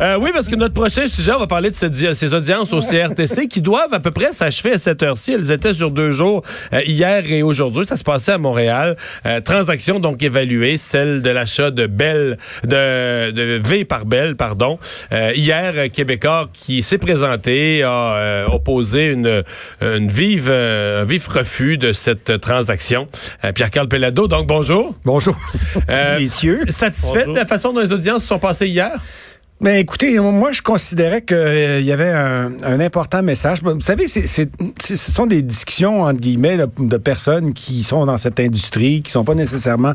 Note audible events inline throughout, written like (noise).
Euh, oui, parce que notre prochain sujet, on va parler de ces audiences au CRTC qui doivent à peu près s'achever à cette heure-ci. Elles étaient sur deux jours, euh, hier et aujourd'hui. Ça se passait à Montréal. Euh, transaction donc évaluée, celle de l'achat de Bell, de, de V par Bell, pardon. hier, Québécois qui s'est présenté a opposé une, une vive, un vif refus de cette transaction. Pierre-Carl Pellado, donc bonjour. Bonjour, messieurs. Satisfait de la façon dont les audiences se sont passées hier? Mais écoutez, moi, je considérais qu'il euh, y avait un, important message. Vous savez, c'est, ce sont des discussions, entre guillemets, de personnes qui sont dans cette industrie, qui sont pas nécessairement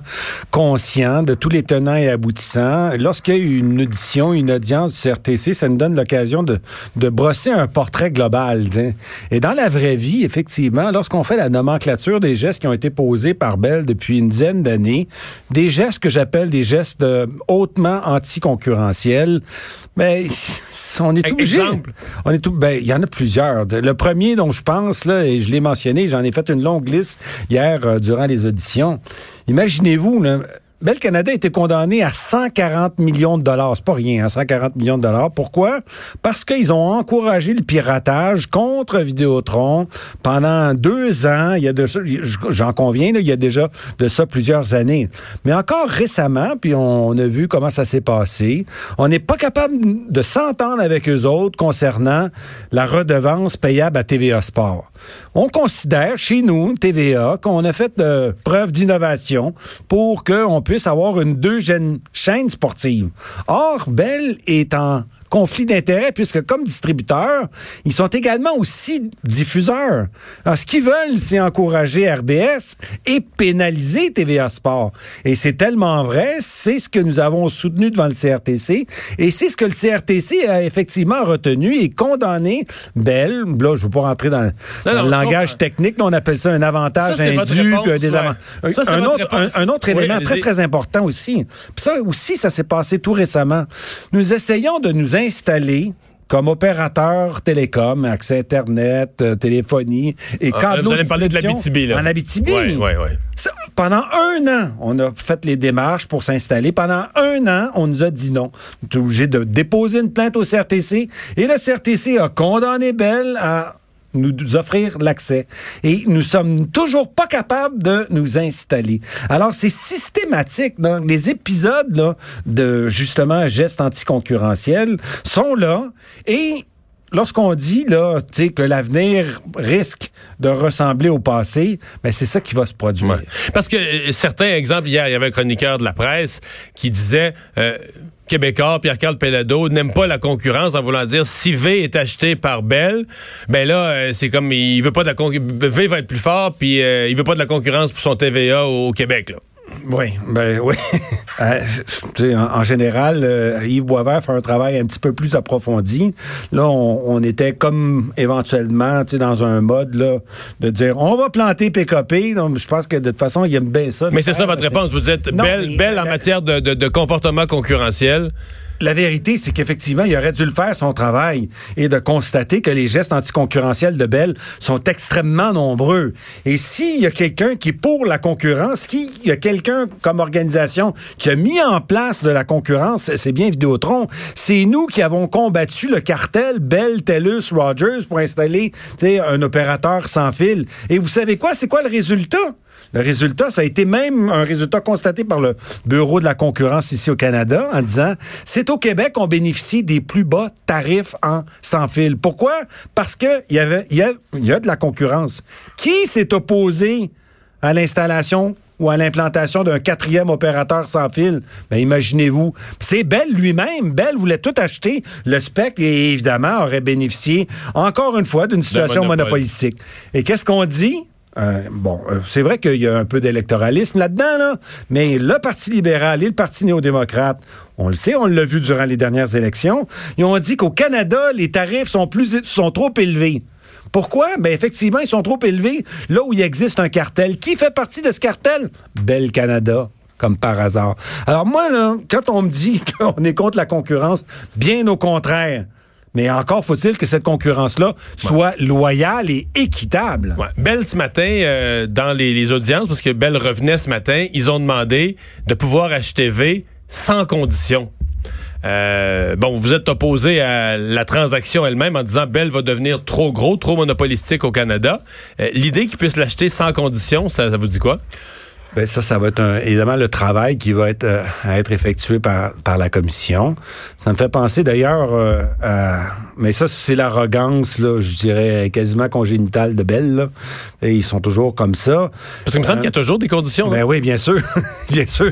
conscients de tous les tenants et aboutissants. Lorsqu'il y a une audition, une audience du CRTC, ça nous donne l'occasion de, de brosser un portrait global. Et dans la vraie vie, effectivement, lorsqu'on fait la nomenclature des gestes qui ont été posés par Bell depuis une dizaine d'années, des gestes que j'appelle des gestes euh, hautement anticoncurrentiels, mais (laughs) on est obligé. On est tout. Ben, il y en a plusieurs. Le premier dont je pense là, et je l'ai mentionné, j'en ai fait une longue liste hier euh, durant les auditions. Imaginez-vous, Bell Canada a été condamné à 140 millions de dollars. C'est pas rien, 140 hein, millions de dollars. Pourquoi? Parce qu'ils ont encouragé le piratage contre Vidéotron pendant deux ans. Il y a de j'en conviens, il y a déjà de ça plusieurs années. Mais encore récemment, puis on, a vu comment ça s'est passé, on n'est pas capable de s'entendre avec eux autres concernant la redevance payable à TVA Sport. On considère chez nous, TVA, qu'on a fait de preuve d'innovation pour qu'on puisse avoir une deuxième chaîne sportive. Or, Bell est en conflit d'intérêts puisque comme distributeurs, ils sont également aussi diffuseurs. Alors, ce qu'ils veulent, c'est encourager RDS et pénaliser TVA Sport. Et c'est tellement vrai, c'est ce que nous avons soutenu devant le CRTC et c'est ce que le CRTC a effectivement retenu et condamné Bell. Là, je ne veux pas rentrer dans, le langage technique, on appelle ça un avantage indu, un désavantage. un, autre, un, autre élément très, très important aussi. Puis ça aussi, ça s'est passé tout récemment. Nous essayons de nous installé comme opérateur télécom, accès Internet, euh, téléphonie et ah, Vous allez parler de l'Abitibi, là. En Abitibi. Oui, oui, oui. pendant un an, on a fait les démarches pour s'installer. Pendant un an, on nous a dit non. On est obligé de déposer une plainte au CRTC. Et le CRTC a condamné Bell à nous offrir l'accès. Et nous sommes toujours pas capables de nous installer. Alors, c'est systématique. Les épisodes là, de, justement, gestes anticoncurrentiels sont là et lorsqu'on dit là, que l'avenir risque de ressembler au passé, ben c'est ça qui va se produire. Parce que euh, certains exemples, hier, il y avait un chroniqueur de la presse qui disait euh, Québécois, Pierre-Carl Pelado, n'aime pas la concurrence en voulant dire si V est acheté par Bell, ben là, euh, c'est comme il veut pas de la concurrence. V va être plus fort, puis il veut pas de la concurrence pour son TVA au Québec. Là. Oui, ben oui. (laughs) Euh, en, général, euh, Yves Boisvert fait un travail un petit peu plus approfondi. Là, on, était comme éventuellement dans un mode là, de dire on va planter PKP. Donc, je pense que de toute façon, il aime bien ça. Mais c'est ça votre réponse. Vous dites belle, belle en matière de, de comportement concurrentiel la vérité, c'est qu'effectivement, il aurait dû le faire son travail et de constater que les gestes anticoncurrentiels de Bell sont extrêmement nombreux. Et s'il y a quelqu'un qui est pour la concurrence, s'il y a quelqu'un comme organisation qui a mis en place de la concurrence, c'est bien Vidéotron. C'est nous qui avons combattu le cartel Bell, TELUS, Rogers pour installer un opérateur sans fil. Et vous savez quoi? C'est quoi le résultat? Le résultat, ça a été même un résultat constaté par le Bureau de la concurrence ici au Canada en disant c'est au Québec qu'on bénéficie des plus bas tarifs en sans fil. Pourquoi? Parce qu'il y, avait, y, a, y a de la concurrence. Qui s'est opposé à l'installation ou à l'implantation d'un quatrième opérateur sans fil. Ben, imaginez-vous. C'est Bell lui-même. Bell voulait tout acheter. Le spec, et évidemment, aurait bénéficié, encore une fois, d'une situation monopolistique. Et qu'est-ce qu'on dit? Euh, bon, euh, c'est vrai qu'il y a un peu d'électoralisme là-dedans, là, mais le Parti libéral et le Parti néo-démocrate, on le sait, on l'a vu durant les dernières élections, ils ont dit qu'au Canada, les tarifs sont, plus, trop élevés. Pourquoi? Ben effectivement, ils sont trop élevés là où il existe un cartel. Qui fait partie de ce cartel? Bel Canada comme par hasard. Alors moi, là, quand on me dit (laughs) qu'on est contre la concurrence, bien au contraire. Mais encore faut-il que cette concurrence-là soit loyale et équitable. Ouais. Bell, ce matin, euh, dans les, audiences, parce que Bell revenait ce matin, ils ont demandé de pouvoir acheter V sans condition. Euh, bon, vous êtes opposé à la transaction elle-même en disant Bell va devenir trop gros, trop monopolistique au Canada. Euh, l'idée qu'ils puissent l'acheter sans condition, ça, ça vous dit quoi? Ben ça, ça va être un, évidemment le travail qui va être euh, à être effectué par, par la commission. Ça me fait penser d'ailleurs euh, à, mais ça c'est l'arrogance là, je dirais quasiment congénitale de Bell. Là. Et ils sont toujours comme ça. Parce qu'il me semble qu'il y a toujours des conditions. Ben oui, bien sûr, (laughs) bien sûr.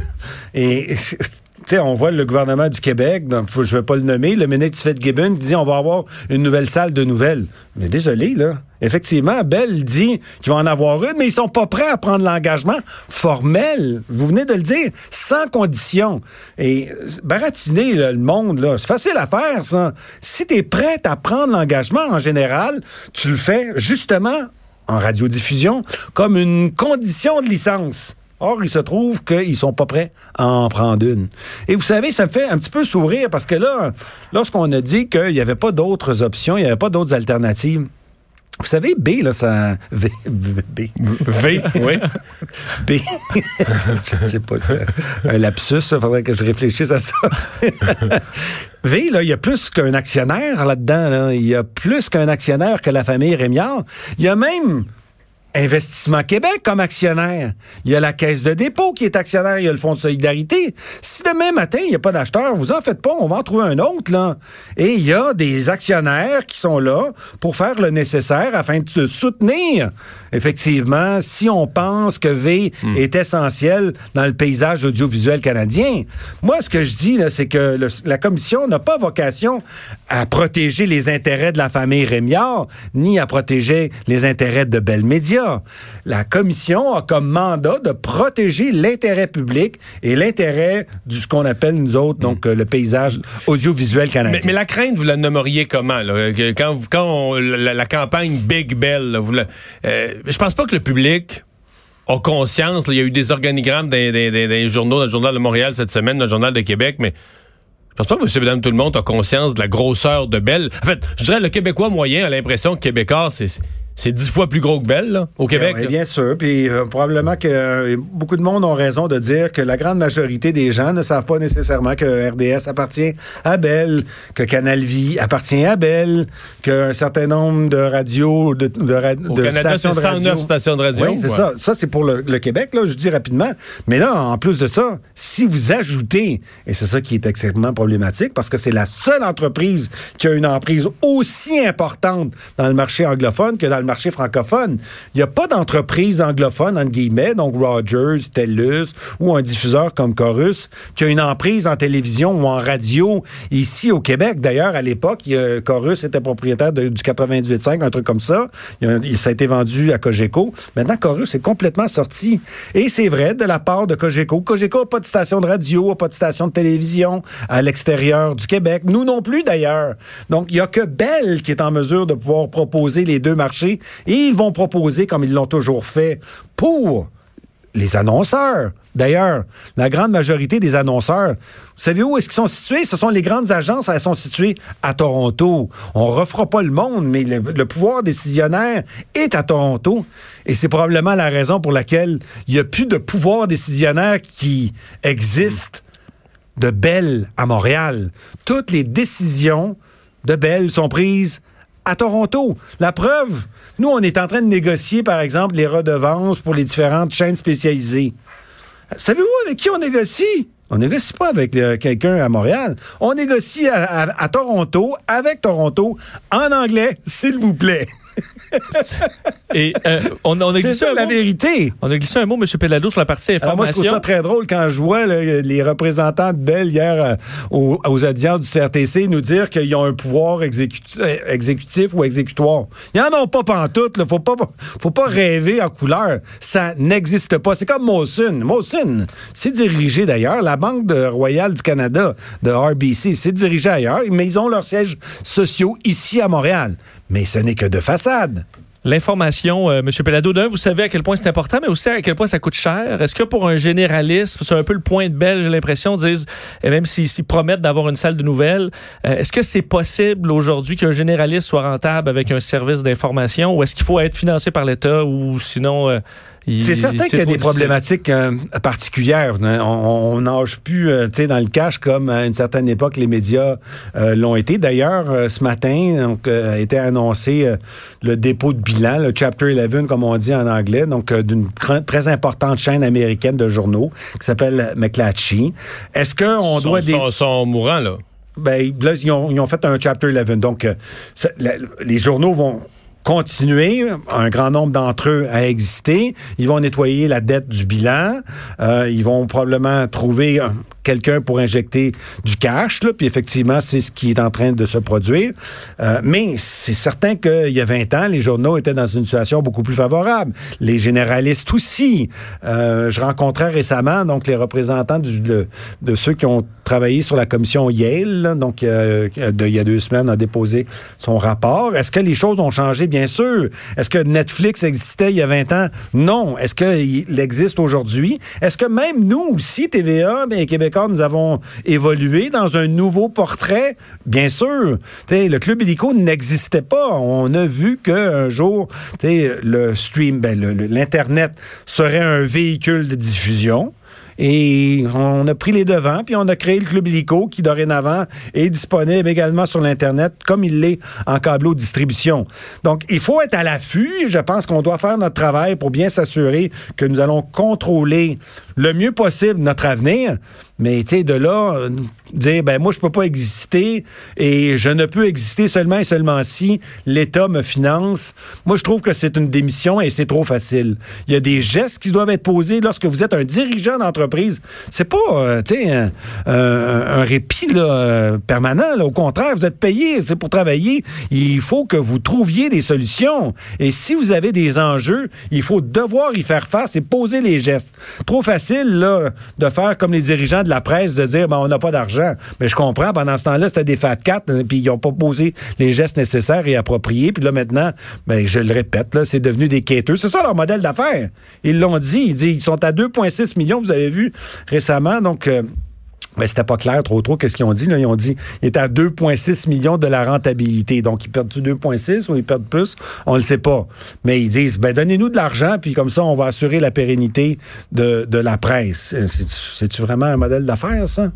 Et (laughs) sais, on voit le gouvernement du Québec, donc je ne vais pas le nommer, le ministre Gibbon dit on va avoir une nouvelle salle de nouvelles. Mais désolé, là. Effectivement, Bell dit qu'il va en avoir une, mais ils sont pas prêts à prendre l'engagement formel. Vous venez de le dire, sans condition. Et euh, baratiner le monde, là, c'est facile à faire, ça. Si tu es prêt à prendre l'engagement en général, tu le fais justement en radiodiffusion comme une condition de licence. Or, il se trouve qu'ils sont pas prêts à en prendre une. Et vous savez, ça me fait un petit peu sourire parce que là, lorsqu'on a dit qu'il n'y avait pas d'autres options, il n'y avait pas d'autres alternatives, vous savez, B, là, ça. V. B. V, oui. (laughs) B. je sais pas. Un lapsus, il faudrait que je réfléchisse à ça. (laughs) v, là, il y a plus qu'un actionnaire là-dedans. Là. Il y a plus qu'un actionnaire que la famille Rémiard. Il y a même Investissement Québec comme actionnaire. Il y a la Caisse de dépôt qui est actionnaire. Il y a le Fonds de solidarité. Si demain matin, il n'y a pas d'acheteur, vous en faites pas. On va en trouver un autre, là. Et il y a des actionnaires qui sont là pour faire le nécessaire afin de soutenir, effectivement, si on pense que V hmm. est essentiel dans le paysage audiovisuel canadien. Moi, ce que je dis, là, c'est que la Commission n'a pas vocation à protéger les intérêts de la famille Rémiard, ni à protéger les intérêts de Bell La commission a comme mandat de protéger l'intérêt public et l'intérêt du ce qu'on appelle nous autres donc hmm. le paysage audiovisuel canadien. Mais, la crainte, vous la nommeriez comment Quand, quand la, campagne Big Bell, vous euh, je pense pas que le public a conscience. il y a eu des organigrammes dans, des journaux, dans le journal de Montréal cette semaine, dans le journal de Québec, mais je pense pas que monsieur, madame, tout le monde a conscience de la grosseur de Bell. En fait, je dirais le Québécois moyen a l'impression que Québécois, c'est c'est dix fois plus gros que Belle, au Québec. Oui, bien sûr. Puis euh, probablement que euh, beaucoup de monde ont raison de dire que la grande majorité des gens ne savent pas nécessairement que RDS appartient à Belle, que Canal Vie appartient à Belle, qu'un certain nombre de radios, de, de, au Canada, stations, de radio, stations de radio. Oui, c'est ça. Ça, c'est pour le, Québec, là, je dis rapidement. Mais là, en plus de ça, si vous ajoutez, et c'est ça qui est extrêmement problématique, parce que c'est la seule entreprise qui a une emprise aussi importante dans le marché anglophone que dans le marché francophone. Il n'y a pas d'entreprise anglophone, entre guillemets, donc Rogers, TELUS ou un diffuseur comme Chorus, qui a une emprise en télévision ou en radio ici au Québec. D'ailleurs, à l'époque, Chorus était propriétaire du 98.5, un truc comme ça. Il, ça a été vendu à Cogeco. Maintenant, Chorus est complètement sorti. Et c'est vrai, de la part de Cogeco. Cogeco n'a pas de station de radio, n'a pas de station de télévision à l'extérieur du Québec. Nous non plus, d'ailleurs. Donc, il n'y a que Bell qui est en mesure de pouvoir proposer les deux marchés et ils vont proposer, comme ils l'ont toujours fait, pour les annonceurs. D'ailleurs, la grande majorité des annonceurs, vous savez où est-ce qu'ils sont situés? Ce sont les grandes agences, elles sont situées à Toronto. On refera pas le monde, mais le, pouvoir décisionnaire est à Toronto. Et c'est probablement la raison pour laquelle il n'y a plus de pouvoir décisionnaire qui existe de Bell à Montréal. Toutes les décisions de Bell sont prises à Toronto. La preuve, nous, on est en train de négocier, par exemple, les redevances pour les différentes chaînes spécialisées. Savez-vous avec qui on négocie? On négocie pas avec quelqu'un à Montréal. On négocie à Toronto, avec Toronto, en anglais, (laughs) s'il vous plaît. (laughs) Et euh, on, a glissé la vérité. On a glissé un mot, M. Pelado, sur la partie information. moi, je trouve ça très drôle quand je vois les représentants de Bell hier euh, aux, aux, audiences du CRTC nous dire qu'ils ont un pouvoir exécutif, ou exécutoire. Ils n'en ont pas pantoute. Il faut pas, faut pas rêver en couleur. Ça n'existe pas. C'est comme Molson. Molson, c'est dirigé d'ailleurs. La Banque royale du Canada, de RBC, c'est dirigé ailleurs, mais ils ont leurs sièges sociaux ici à Montréal. Mais ce n'est que de façade. L'information, euh, M. Pelado, d'un, vous savez à quel point c'est important, mais aussi à quel point ça coûte cher. Est-ce que pour un généraliste, c'est un peu le point de belle, j'ai l'impression, disent, et même s'ils promettent d'avoir une salle de nouvelles, euh, est-ce que c'est possible aujourd'hui qu'un généraliste soit rentable avec un service d'information ou est-ce qu'il faut être financé par l'État ou sinon euh, C'est certain qu'il y a des problématiques euh, particulières. Hein. On nage plus euh, dans le cash comme à une certaine époque les médias euh, l'ont été. D'ailleurs, ce matin, donc, a été annoncé le dépôt de bilan, le Chapter 11, comme on dit en anglais, donc d'une très importante chaîne américaine de journaux qui s'appelle McClatchy. Est-ce qu'on doit... Des... Sont, sont mourants, là. Ben, là, ils ont, ils ont, fait un Chapter 11. Donc, les journaux vont continuer, un grand nombre d'entre eux à exister. Ils vont nettoyer la dette du bilan. Euh, ils vont probablement trouver quelqu'un pour injecter du cash. Là, puis effectivement, c'est ce qui est en train de se produire. Euh, mais c'est certain qu'il y a 20 ans, les journaux étaient dans une situation beaucoup plus favorable. Les généralistes aussi. Euh, je rencontrais récemment donc les représentants de, ceux qui ont travaillé sur la commission Yale. donc, euh, de, il y a deux semaines, a déposé son rapport. Est-ce que les choses ont changé? bien sûr. Est-ce que Netflix existait il y a 20 ans? Non. Est-ce qu'il existe aujourd'hui? Est-ce que même nous aussi, TVA, bien, Nous avons évolué dans un nouveau portrait? Bien sûr. le Club Illico n'existait pas. On a vu qu'un jour, le stream, ben, l'Internet serait un véhicule de diffusion. Et on a pris les devants, puis on a créé le Club Illico qui, dorénavant, est disponible également sur l'Internet, comme il l'est en câbleau distribution. Donc, il faut être à l'affût. Je pense qu'on doit faire notre travail pour bien s'assurer que nous allons contrôler le mieux possible notre avenir. Mais, tu sais, de là, dire, ben moi, je peux pas exister et je ne peux exister seulement et seulement si l'État me finance. Moi, je trouve que c'est une démission et c'est trop facile. Il y a des gestes qui doivent être posés lorsque vous êtes un dirigeant d'entreprise. C'est pas, euh, tu sais, un, un, répit permanent. Au contraire, vous êtes payé, c'est pour travailler. Il faut que vous trouviez des solutions. Et si vous avez des enjeux, il faut devoir y faire face et poser les gestes. Trop facile de faire comme les dirigeants de la presse, de dire, ben, on n'a pas d'argent. Mais je comprends, pendant ce temps-là, c'était des fat cats, hein, puis ils n'ont pas posé les gestes nécessaires et appropriés. Puis là, maintenant, ben, je le répète, c'est devenu des quêteux. C'est ça leur modèle d'affaires. Ils l'ont dit. Ils, disent, ils sont à 2,6 millions, vous avez vu récemment. Donc, euh, mais c'était pas clair trop trop qu'est-ce qu'ils ont dit. Là. Ils ont dit qu'ils étaient à 2,6 millions de la rentabilité. Donc, ils perdent 2,6 ou ils perdent plus? On le sait pas. Mais ils disent, ben donnez-nous de l'argent, puis comme ça, on va assurer la pérennité de, de la presse. C'est-tu vraiment un modèle d'affaires, ça?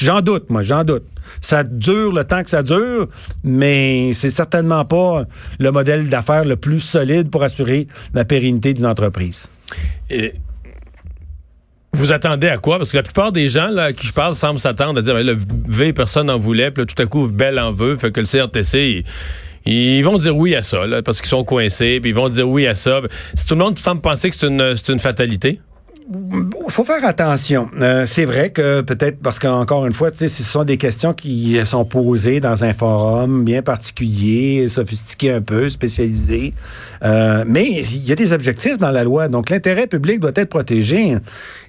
J'en doute, moi, j'en doute. Ça dure le temps que ça dure, mais c'est certainement pas le modèle d'affaires le plus solide pour assurer la pérennité d'une entreprise. Vous attendez à quoi? Parce que la plupart des gens là, qui je parle semblent s'attendre à dire ben, le V, personne n'en voulait, puis tout à coup, Belle en veut, fait que le CRTC. Ils, vont dire oui à ça, parce qu'ils sont coincés, puis ils vont dire oui à ça. Si tout le monde semble penser que c'est une, une fatalité? Faut faire attention. Euh, c'est vrai que peut-être parce qu'encore une fois, ce sont des questions qui sont posées dans un forum bien particulier, sophistiqué un peu, spécialisé. Euh, mais il y a des objectifs dans la loi. Donc l'intérêt public doit être protégé.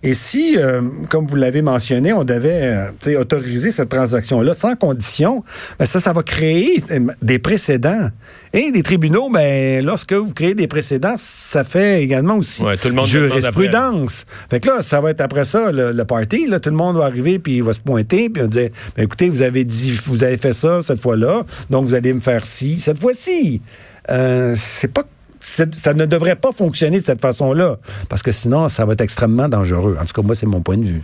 Et si, euh, comme vous l'avez mentionné, on devait autoriser cette transaction-là sans condition, ben ça, ça va créer des précédents. Et des tribunaux, ben, lorsque vous créez des précédents, ça fait également aussi jurisprudence. Fait que là, ça va être après ça, le, party. Là, tout le monde va arriver, puis il va se pointer, puis on va dire ben, écoutez, vous avez dit, vous avez fait ça cette fois-là, donc vous allez me faire ci cette fois-ci. Euh, c'est pas ça ne devrait pas fonctionner de cette façon-là, parce que sinon, ça va être extrêmement dangereux. En tout cas, moi, c'est mon point de vue.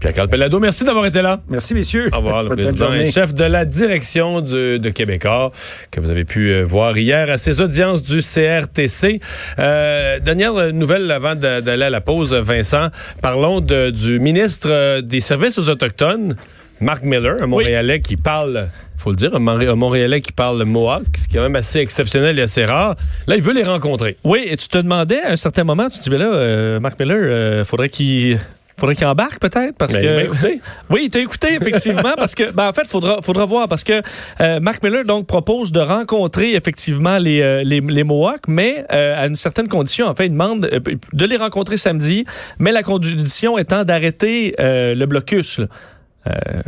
Pierre Calpelado, merci d'avoir été là. Merci, messieurs. Au revoir, le président et chef de la direction de Québécois, que vous avez pu euh, voir hier à ses audiences du CRTC. Euh, dernière nouvelle avant d'aller à la pause, Vincent. Parlons du ministre euh, des Services aux Autochtones, Mark Miller, un Montréalais qui parle faut le dire, un, Montréalais qui parle Mohawk, ce qui est quand même assez exceptionnel et assez rare. Là, il veut les rencontrer. Oui, et tu te demandais à un certain moment, tu te dis, mais là, Mark Miller, il faudrait qu'il faudrait qu'il embarque peut-être parce ben, que écouté. (laughs) oui il t'a écouté effectivement parce que ben, en fait faudra faudra voir parce que euh, Mark Miller donc propose de rencontrer effectivement les euh, les, les, Mohawks mais euh, à une certaine condition en fait il demande de les rencontrer samedi mais la condition étant d'arrêter le blocus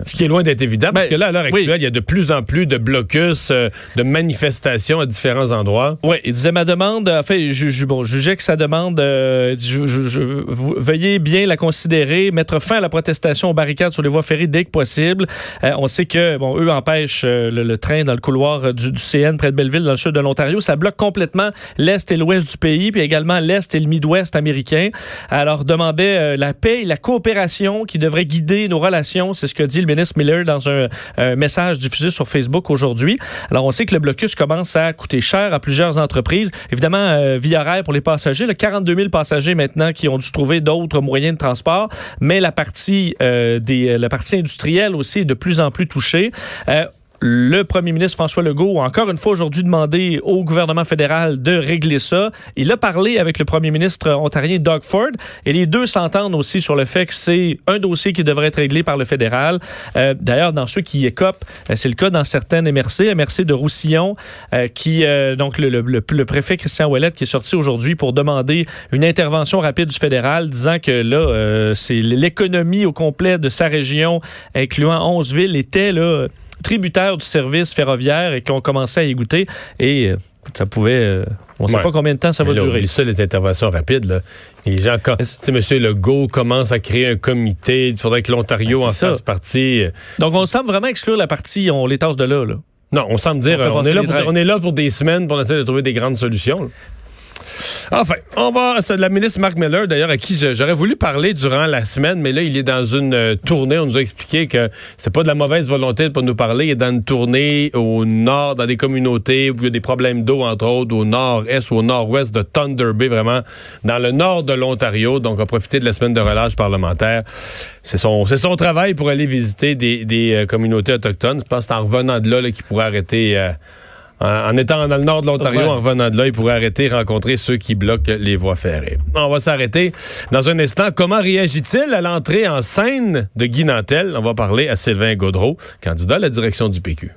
Ce qui est loin d'être évident, parce Ben, que là, à l'heure oui. actuelle, il y a de plus en plus de blocus, euh, de manifestations à différents endroits. Oui, il disait ma demande, en fait, je, je, bon, je jugeais que sa demande, euh, je, je- je- vous- veuillez bien la considérer, mettre fin à la protestation aux barricades sur les voies ferrées dès que possible. Euh, on sait que, bon, eux empêchent euh, le, le train dans le couloir euh, du, du CN près de Belleville, dans le sud de l'Ontario. Ça bloque complètement l'Est et l'Ouest du pays, puis également l'Est et le Midwest américain. Alors, demandait euh, la paix et la coopération qui devraient guider nos relations. C'est ce que dit le ministre Miller dans un, message diffusé sur Facebook aujourd'hui. Alors, on sait que le blocus commence à coûter cher à plusieurs entreprises. Évidemment, euh, Via Rail pour les passagers, le 42 000 passagers maintenant qui ont dû trouver d'autres moyens de transport, mais la partie, euh, des, la partie industrielle aussi est de plus en plus touchée. Euh, le premier ministre François Legault a encore une fois aujourd'hui demandé au gouvernement fédéral de régler ça. Il a parlé avec le premier ministre ontarien Doug Ford et les deux s'entendent aussi sur le fait que c'est un dossier qui devrait être réglé par le fédéral. Euh, D'ailleurs, dans ceux qui écopent, euh, c'est le cas dans certaines MRC, MRC de Roussillon, euh, qui euh, donc le, le- le- le préfet Christian Ouellet qui est sorti aujourd'hui pour demander une intervention rapide du fédéral, disant que là, c'est l'économie au complet de sa région, incluant 11 villes, était là tributaire du service ferroviaire et qu'on commençait à y goûter. Et euh, ça pouvait. euh, on ne sait Ouais. pas combien de temps ça va là, durer. ça, les interventions rapides. Là. Les gens, quand, tu sais, M. Legault commence à créer un comité, il faudrait que l'Ontario Ben, en fasse partie. Donc, on semble vraiment exclure la partie, on les tasse de là. là. Non, on semble dire, On euh, est là pour, on est là pour des semaines pour essayer de trouver des grandes solutions. là. Enfin, on va. C'est la ministre Mark Miller, d'ailleurs, à qui j'aurais voulu parler durant la semaine, mais là, il est dans une euh, tournée. On nous a expliqué que c'est pas de la mauvaise volonté de pas nous parler. Il est dans une tournée au nord, dans des communautés où il y a des problèmes d'eau, entre autres, au nord-est ou au nord-ouest de Thunder Bay, vraiment dans le nord de l'Ontario. Donc, on a profité de la semaine de relâche parlementaire. C'est son, travail pour aller visiter des, euh, communautés autochtones. Je pense que c'est en revenant de là, qu'il pourrait arrêter. euh, en étant dans le nord de l'Ontario, Ouais. en revenant de là, il pourrait arrêter et rencontrer ceux qui bloquent les voies ferrées. On va s'arrêter dans un instant. Comment réagit-il à l'entrée en scène de Guy Nantel? On va parler à Sylvain Gaudreau, candidat à la direction du PQ.